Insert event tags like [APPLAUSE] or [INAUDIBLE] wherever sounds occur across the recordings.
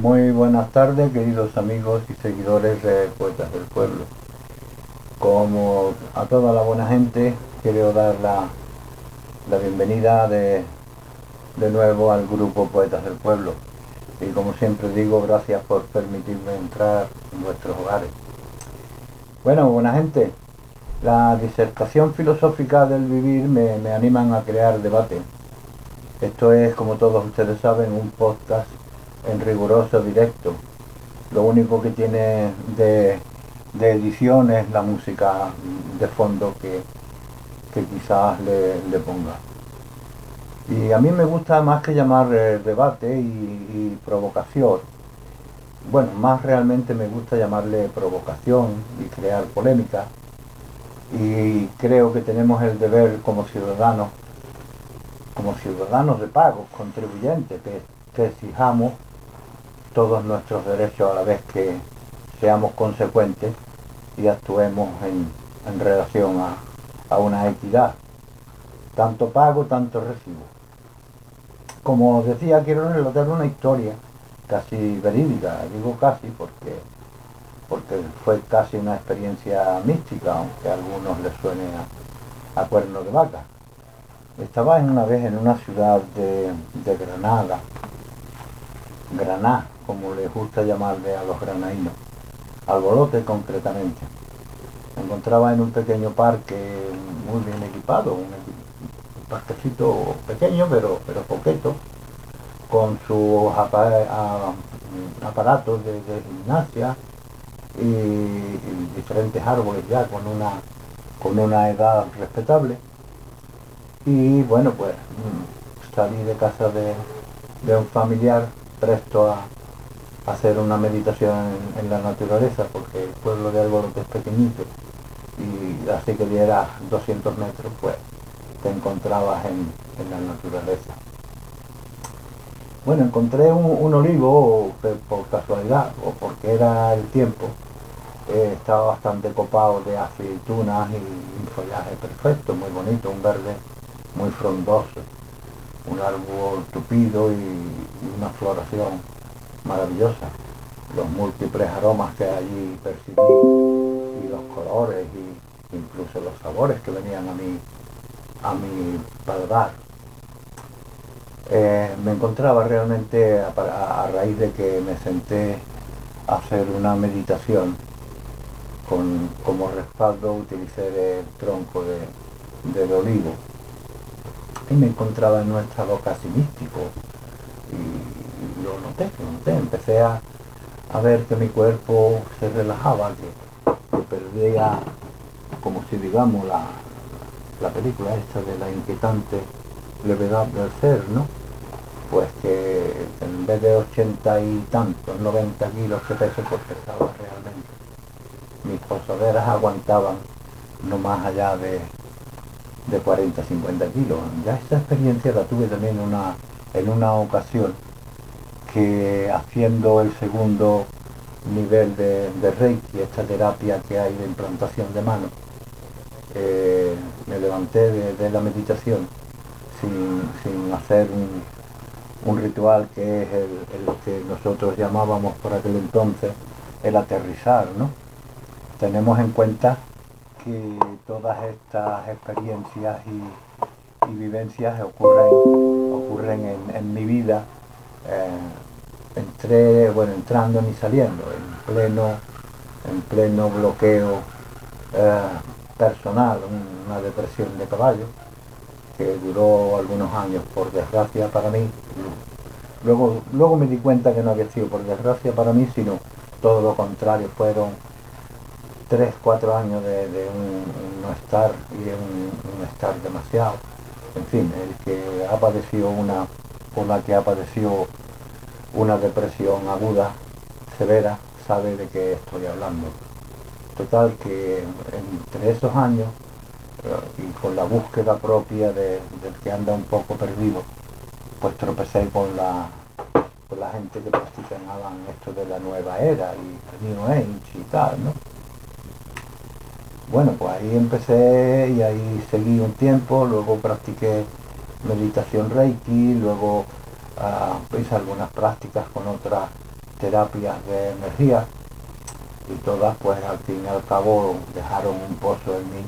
Muy buenas tardes, queridos amigos y seguidores de Poetas del Pueblo. Como a toda la buena gente, quiero dar la, bienvenida de, de nuevo al grupo Poetas del Pueblo. Y como siempre digo, gracias por permitirme entrar en vuestros hogares. Bueno, buena gente, la disertación filosófica del vivir me, me animan a crear debate. Esto es, como todos ustedes saben, un podcast en riguroso directo. Lo único que tiene de, edición es la música de fondo que, quizás le, ponga. Y a mí me gusta más que llamar eh, debate y, provocación. Bueno, más realmente me gusta llamarle provocación y crear polémica. Y creo que tenemos el deber como ciudadanos, como ciudadanos de pago, contribuyentes, que, que exijamos todos nuestros derechos a la vez que seamos consecuentes y actuemos en, relación a, una equidad. Tanto pago, tanto recibo. Como decía, quiero relatar una historia casi verídica, digo casi porque, porque fue casi una experiencia mística, aunque a algunos les suene a, cuerno de vaca. Estaba en una vez en una ciudad de, de Granada, Granada, como les gusta llamarle a los granaínos, albolote concretamente. Me encontraba en un pequeño parque muy bien equipado, un, parquecito pequeño pero, pero con sus aparatos de, gimnasia y, diferentes árboles ya con una, con una edad respetable. Y bueno, pues mm, salí de casa de, de un familiar presto a, hacer una meditación en, la naturaleza, porque el pueblo de Alborote es pequeñito, y así que dieras 200 metros, pues te encontrabas en, la naturaleza. Bueno, encontré un, olivo por, casualidad, o porque era el tiempo, eh, estaba bastante copado de aceitunas y un follaje perfecto, muy bonito, un verde muy frondoso, un árbol tupido y una floración maravillosa. Los múltiples aromas que allí percibí y los colores y incluso los sabores que venían a mi, a mi paladar. Eh, me encontraba realmente a, raíz de que me senté a hacer una meditación con, como respaldo utilicé el tronco de, del olivo y me encontraba en nuestra boca casi místico lo noté, lo noté, empecé a, ver que mi cuerpo se relajaba, que, perdía, como si digamos, la, película esta de la inquietante levedad del ser, ¿no? Pues que en vez de 80 y tantos, 90 kilos que peso, pues pesaba realmente. Mis posaderas aguantaban no más allá de, de 40, 50 kilos. Ya esta experiencia la tuve también una, en una ocasión que haciendo el segundo nivel de, Reiki, esta terapia que hay de implantación de mano, eh, me levanté de, la meditación sin, hacer un, ritual que es el, que nosotros llamábamos por aquel entonces el aterrizar, ¿no? Tenemos en cuenta que todas estas experiencias y, vivencias ocurren, ocurren en mi vida eh, entré, bueno, entrando ni saliendo, en pleno, en pleno bloqueo eh, personal, una depresión de caballo, que duró algunos años, por desgracia para mí. Luego, luego me di cuenta que no había sido por desgracia para mí, sino todo lo contrario, fueron tres, cuatro años de, un, no estar y un, estar demasiado. En fin, el que ha padecido una por la que ha padecido una depresión aguda, severa, sabe de qué estoy hablando. Total que entre esos años eh, y con la búsqueda propia del que anda un poco perdido, pues tropecé con la, con la gente que practicaban esto de la nueva era y el New Age y tal, ¿no? Bueno, pues ahí empecé y ahí seguí un tiempo, luego practiqué meditación Reiki, luego hice algunas prácticas con otras terapias de energía y todas pues al fin y al cabo dejaron un pozo en mí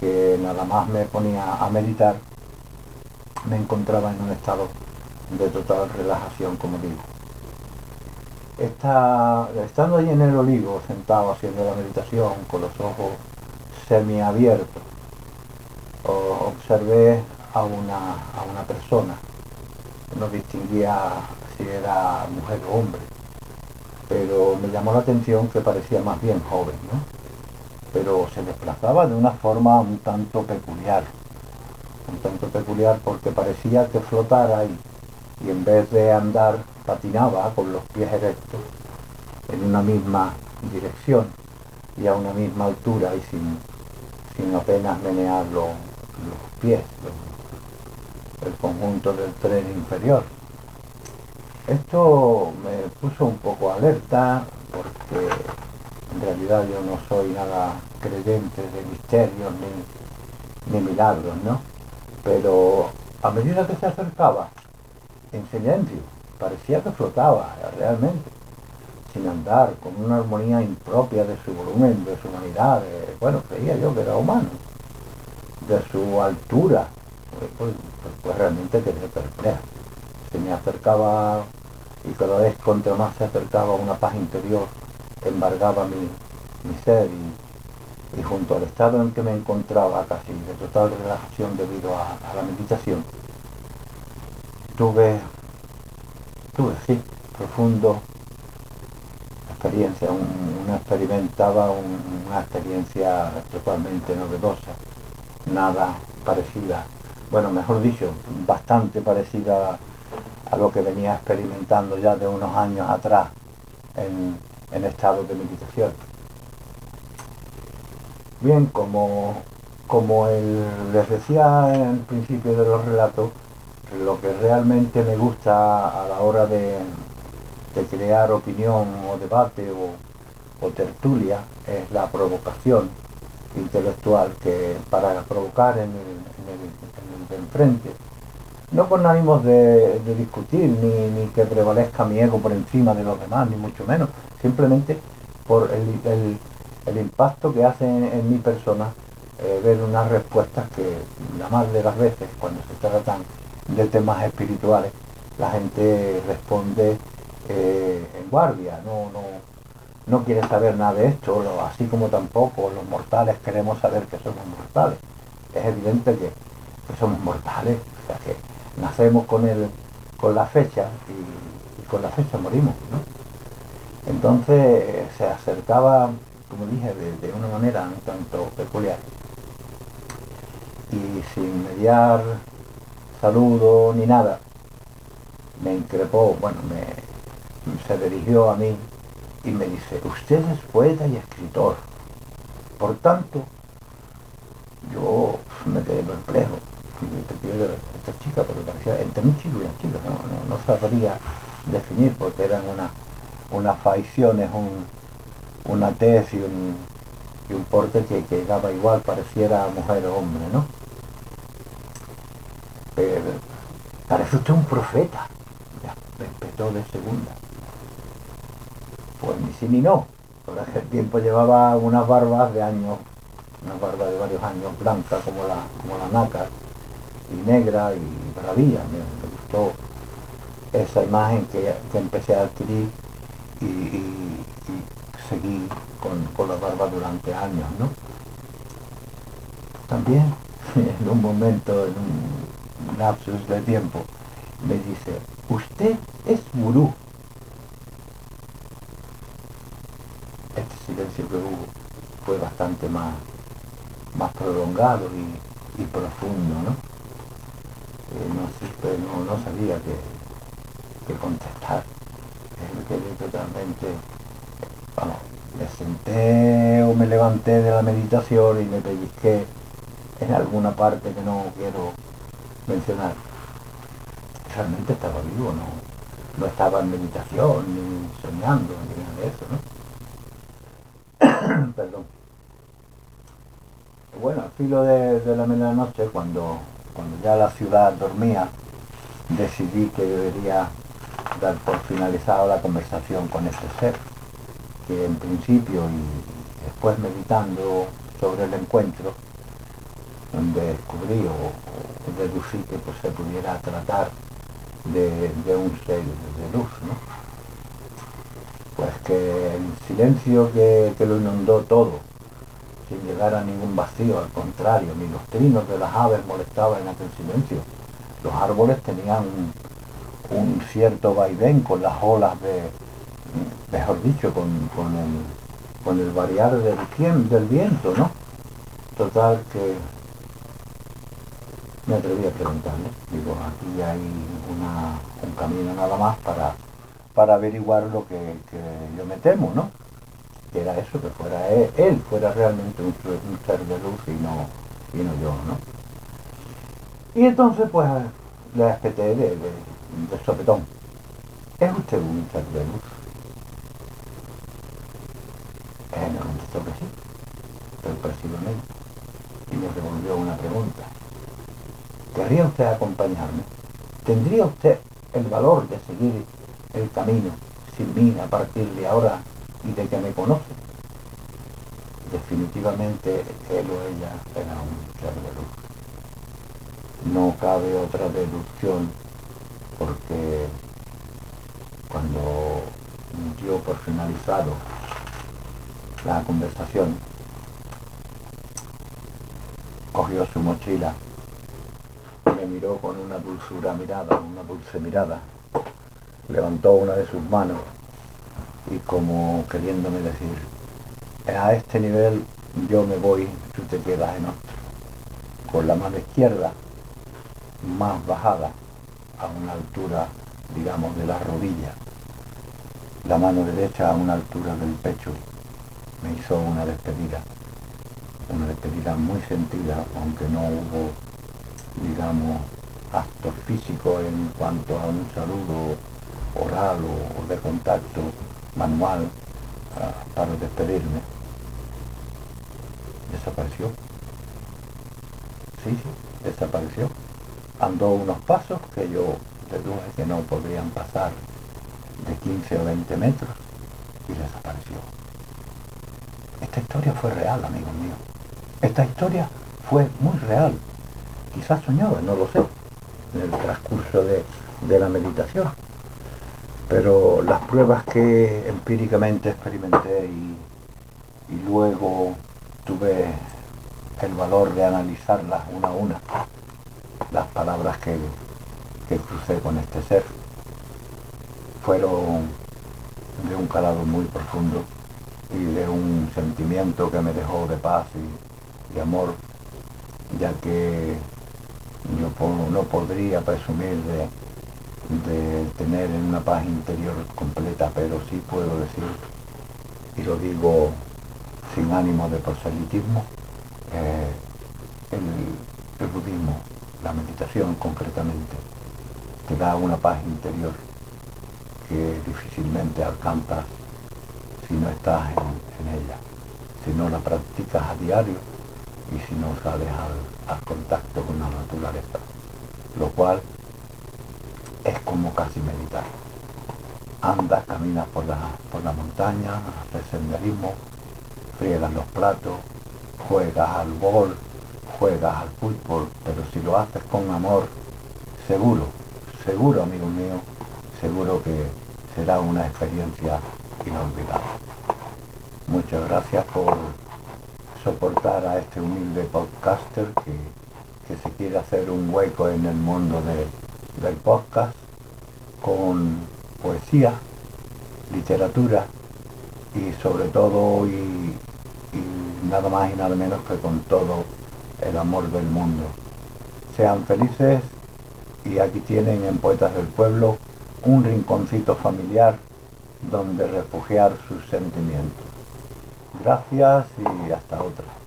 que nada más me ponía a meditar me encontraba en un estado de total relajación como digo. estando allí en el olivo sentado haciendo la meditación con los ojos semiabiertos observé a una, a una persona no distinguía si era mujer o hombre pero me llamó la atención que parecía más bien joven, ¿no? Pero se desplazaba de una forma un tanto peculiar, un tanto peculiar porque parecía que flotara y, y en vez de andar patinaba con los pies erectos en una misma dirección y a una misma altura y sin, sin apenas menear los, pies, el conjunto del tren inferior. Esto me puso un poco alerta porque en realidad yo no soy nada creyente de misterios ni, milagros, ¿no? Pero a medida que se acercaba, en silencio, parecía que flotaba realmente, sin andar, con una armonía impropia de su volumen, de su humanidad, bueno, creía yo que era humano, de su altura, pues, pues, pues realmente quedé perplejo. Se me acercaba y cada vez contra más se acercaba una paz interior, embargaba mi, ser y, junto al estado en que me encontraba casi de total relajación debido a, la meditación, tuve, tuve, sí, profundo experiencia, una experimentaba una experiencia totalmente novedosa, nada parecida, bueno, mejor dicho, bastante parecida a lo que venía experimentando ya de unos años atrás en, estado de meditación. Bien, como, como les decía en principio de los relatos, lo que realmente me gusta a la hora de, crear opinión o debate o, tertulia es la provocación intelectual que para provocar en el, en de enfrente. No con ánimos de, discutir, ni, que prevalezca mi ego por encima de los demás, ni mucho menos, simplemente por el, impacto que hace en, mi persona eh, ver unas respuestas que la más de las veces cuando se tratan de temas espirituales, la gente responde eh, en guardia, no, no quiere saber nada de esto, así como tampoco los mortales queremos saber que somos mortales. Es evidente que, somos mortales, o sea que nacemos con el, con la fecha y, con la fecha morimos, ¿no? Entonces se acercaba, como dije, de, una manera un tanto peculiar. Y sin mediar saludo ni nada, me increpó, bueno, me, se dirigió a mí y me dice, usted es poeta y escritor. Por tanto, yo me quedé perplejo esta chica, porque parecía entre un chico y una chica, no, sabría definir porque eran una, unas facciones, un, una tez y un, y un porte que, que, daba igual, pareciera mujer o hombre, ¿no? parece usted un profeta, ya respetó de segunda. Pues ni sí ni no, por aquel tiempo llevaba unas barbas de años, unas barbas de varios años blancas como la, como la nácar, y negra y bravía. Me, gustó esa imagen que, empecé a adquirir y, seguí con, la barba durante años, ¿no? También [LAUGHS] en un momento, en un lapsus de tiempo, me dice, usted es gurú. Este silencio que hubo fue bastante más, más prolongado y, profundo, ¿no? no, no, sabía qué, contestar. Me quedé totalmente, vamos, me senté o me levanté de la meditación y me pellizqué en alguna parte que no quiero mencionar. Realmente estaba vivo, no, no estaba en meditación, ni soñando, ni nada de eso, ¿no? Perdón. Bueno, al filo de, de la medianoche, cuando cuando ya la ciudad dormía, decidí que debería dar por finalizado la conversación con este ser, que en principio y después meditando sobre el encuentro, donde descubrí o, deducí que pues, se pudiera tratar de, un ser de luz, ¿no? Pues que el silencio que, que lo inundó todo, sin llegar a ningún vacío, al contrario, ni los trinos de las aves molestaban en aquel silencio. Los árboles tenían un, cierto vaivén con las olas de, mejor dicho, con, el, con el variar del, del viento, ¿no? Total que me atreví a preguntarle, digo, aquí hay un camino nada más para, para averiguar lo que, que yo me temo, ¿no? era eso, que fuera él, fuera realmente un, ser de luz y no, y no yo, ¿no? Y entonces pues le respeté de, de, sopetón. ¿Es usted un ser de luz? Él me contestó que sí, pero precisamente y me devolvió una pregunta. ¿Querría usted acompañarme? ¿Tendría usted el valor de seguir el camino sin mí a partir de ahora y de que me conoce. Definitivamente él o ella era un ser de luz. No cabe otra deducción porque cuando dio por finalizado la conversación, cogió su mochila me miró con una dulzura mirada, una dulce mirada, levantó una de sus manos y como queriéndome decir, a este nivel yo me voy, tú te quedas en otro. Con la mano izquierda más bajada a una altura, digamos, de la rodilla. La mano derecha a una altura del pecho. Me hizo una despedida. Una despedida muy sentida, aunque no hubo, digamos, actos físicos en cuanto a un saludo oral o de contacto manual para despedirme. Desapareció. Sí, sí, desapareció. Andó unos pasos que yo deduje que no podrían pasar de 15 o 20 metros y desapareció. Esta historia fue real, amigos míos. Esta historia fue muy real. Quizás soñaba, no lo sé, en el transcurso de, de la meditación pero las pruebas que empíricamente experimenté y, luego tuve el valor de analizarlas una a una, las palabras que, que crucé con este ser, fueron de un calado muy profundo y de un sentimiento que me dejó de paz y de amor, ya que yo no podría presumir de de tener una paz interior completa, pero sí puedo decir, y lo digo sin ánimo de proselitismo, eh, el, budismo, la meditación concretamente, te da una paz interior que difícilmente alcanzas si no estás en, ella, si no la practicas a diario y si no sales al, al contacto con la naturaleza, lo cual es como casi meditar. Andas, caminas por la, por la montaña, haces senderismo, friegas los platos, juegas al bol, juegas al fútbol, pero si lo haces con amor, seguro, seguro, amigo mío, seguro que será una experiencia inolvidable. Muchas gracias por soportar a este humilde podcaster que, que se quiere hacer un hueco en el mundo de, del podcast con poesía, literatura y sobre todo y, nada más y nada menos que con todo el amor del mundo. Sean felices y aquí tienen en Poetas del Pueblo un rinconcito familiar donde refugiar sus sentimientos. Gracias y hasta otra.